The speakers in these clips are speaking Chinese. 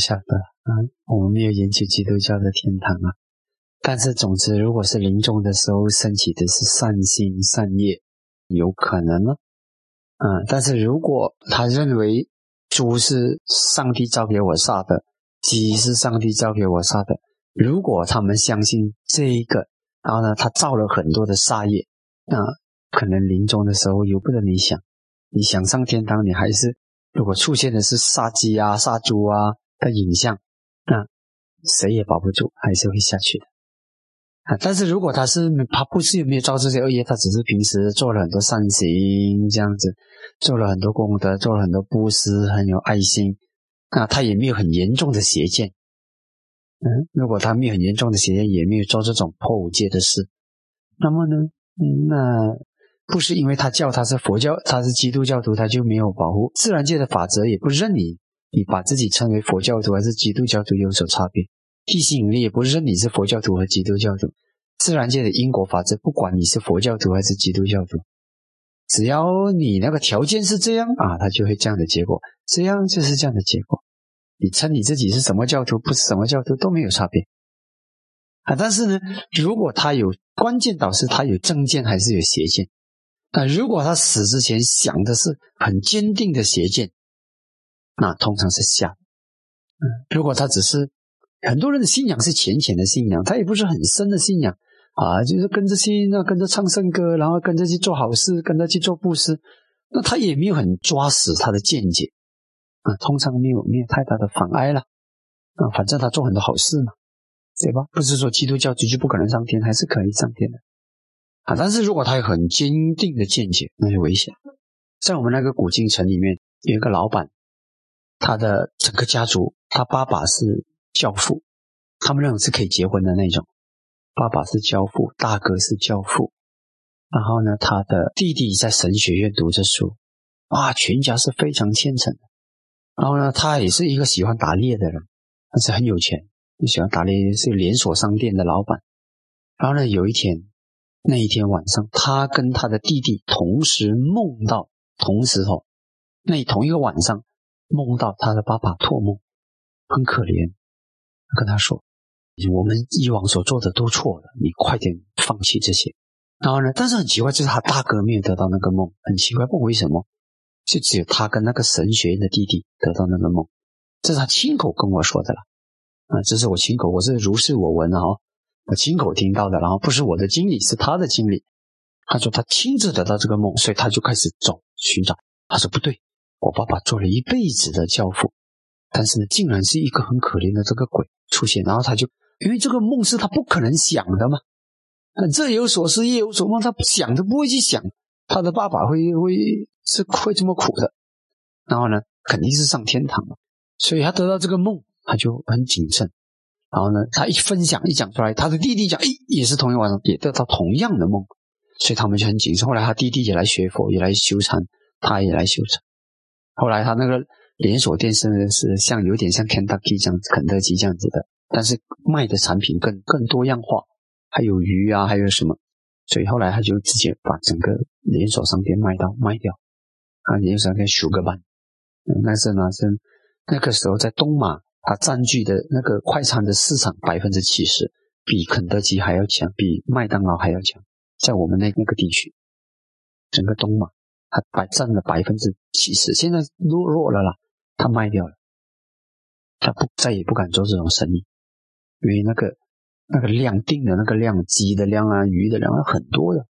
晓得啊，我们没有研究基督教的天堂啊。但是总之，如果是临终的时候升起的是善心善业，有可能呢。嗯，但是如果他认为猪是上帝造给我杀的，鸡是上帝造给我杀的，如果他们相信这一个，然后呢，他造了很多的杀业，那可能临终的时候由不得你想，你想上天堂，你还是如果出现的是杀鸡啊、杀猪啊的影像，那谁也保不住，还是会下去的啊。但是如果他是他不是有没有造这些恶业，他只是平时做了很多善行，这样子做了很多功德，做了很多布施，很有爱心，那他也没有很严重的邪见。嗯，如果他没有很严重的邪见，也没有做这种破五戒的事，那么呢，那不是因为他叫他是佛教，他是基督教徒，他就没有保护自然界的法则，也不认你，你把自己称为佛教徒还是基督教徒有所差别。地吸引力也不是说你是佛教徒和基督教徒，自然界的因果法则，不管你是佛教徒还是基督教徒，只要你那个条件是这样啊，它就会这样的结果，这样就是这样的结果。你称你自己是什么教徒，不是什么教徒都没有差别啊。但是呢，如果他有关键导师，他有正见还是有邪见啊？如果他死之前想的是很坚定的邪见，那通常是下。嗯，如果他只是。很多人的信仰是浅浅的信仰，他也不是很深的信仰啊，就是跟着去那跟着唱圣歌，然后跟着去做好事，跟着去做布施，那他也没有很抓死他的见解啊，通常没有没有太大的妨碍了啊，反正他做很多好事嘛，对吧？不是说基督教徒就不可能上天，还是可以上天的啊。但是如果他有很坚定的见解，那就危险。在我们那个古晋城里面有一个老板，他的整个家族，他爸爸是。教父，他们认为是可以结婚的那种。爸爸是教父，大哥是教父，然后呢，他的弟弟在神学院读着书，啊，全家是非常虔诚的。然后呢，他也是一个喜欢打猎的人，但是很有钱，就喜欢打猎，是连锁商店的老板。然后呢，有一天，那一天晚上，他跟他的弟弟同时梦到，同时哦，那同一个晚上梦到他的爸爸托梦，很可怜。跟他说：“我们以往所做的都错了，你快点放弃这些。”然后呢？但是很奇怪，就是他大哥没有得到那个梦，很奇怪，不为什么？就只有他跟那个神学院的弟弟得到那个梦，这是他亲口跟我说的了。啊，这是我亲口，我是如是我闻啊，我亲口听到的。然后不是我的经历，是他的经历。他说他亲自得到这个梦，所以他就开始走寻找。他说不对，我爸爸做了一辈子的教父，但是呢，竟然是一个很可怜的这个鬼。出现，然后他就因为这个梦是他不可能想的嘛，这有所思夜有所梦，他想都不会去想他的爸爸会会是会这么苦的，然后呢，肯定是上天堂了，所以他得到这个梦，他就很谨慎，然后呢，他一分享一讲出来，他的弟弟讲，哎，也是同一晚上也得到同样的梦，所以他们就很谨慎。后来他弟弟也来学佛，也来修禅，他也来修禅。后来他那个。连锁店是是像有点像肯德基这样子，肯德基这样子的，但是卖的产品更更多样化，还有鱼啊，还有什么，所以后来他就直接把整个连锁商店卖到卖掉，啊，连锁商店数个班，但，是呢是那个时候在东马，它占据的那个快餐的市场百分之七十，比肯德基还要强，比麦当劳还要强，在我们那那个地区，整个东马他百占了百分之七十，现在弱弱了啦。他卖掉了，他不再也不敢做这种生意，因为那个那个量定的那个量，鸡的量啊，鱼的量啊很多的，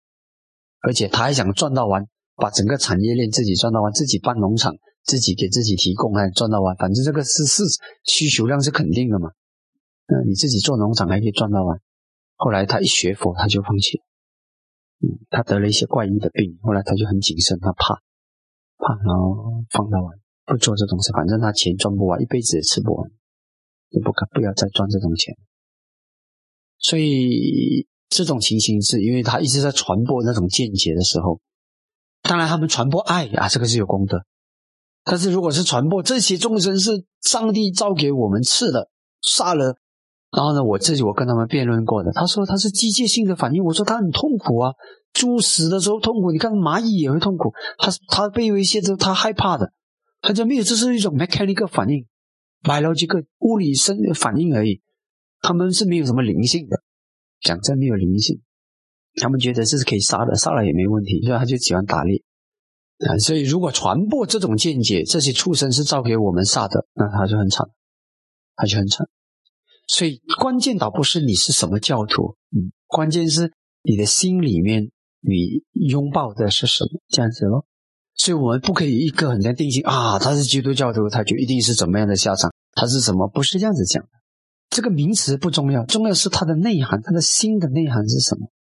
而且他还想赚到完，把整个产业链自己赚到完，自己办农场，自己给自己提供，还赚到完，反正这个是是需求量是肯定的嘛。嗯，你自己做农场还可以赚到完。后来他一学佛，他就放弃了。他得了一些怪异的病，后来他就很谨慎，他怕怕，然后放到完。不做这种事，反正他钱赚不完，一辈子也吃不完，就不敢不要再赚这种钱。所以这种情形是因为他一直在传播那种见解的时候，当然他们传播爱啊，这个是有功德。但是如果是传播这些众生是上帝造给我们吃的，杀了，然后呢，我自己我跟他们辩论过的，他说他是机械性的反应，我说他很痛苦啊，猪死的时候痛苦，你看蚂蚁也会痛苦，他他被威胁之后，他害怕的。他就没有，这是一种 mechanical 反应，biological 物理生反应而已，他们是没有什么灵性的，讲真没有灵性，他们觉得这是可以杀的，杀了也没问题，所以他就喜欢打猎啊。所以如果传播这种见解，这些畜生是造给我们杀的，那他就很惨，他就很惨。所以关键倒不是你是什么教徒，嗯，关键是你的心里面你拥抱的是什么，这样子咯。所以我们不可以一个很定性啊，他是基督教徒，他就一定是怎么样的下场？他是什么？不是这样子讲的。这个名词不重要，重要是他的内涵，他的心的内涵是什么？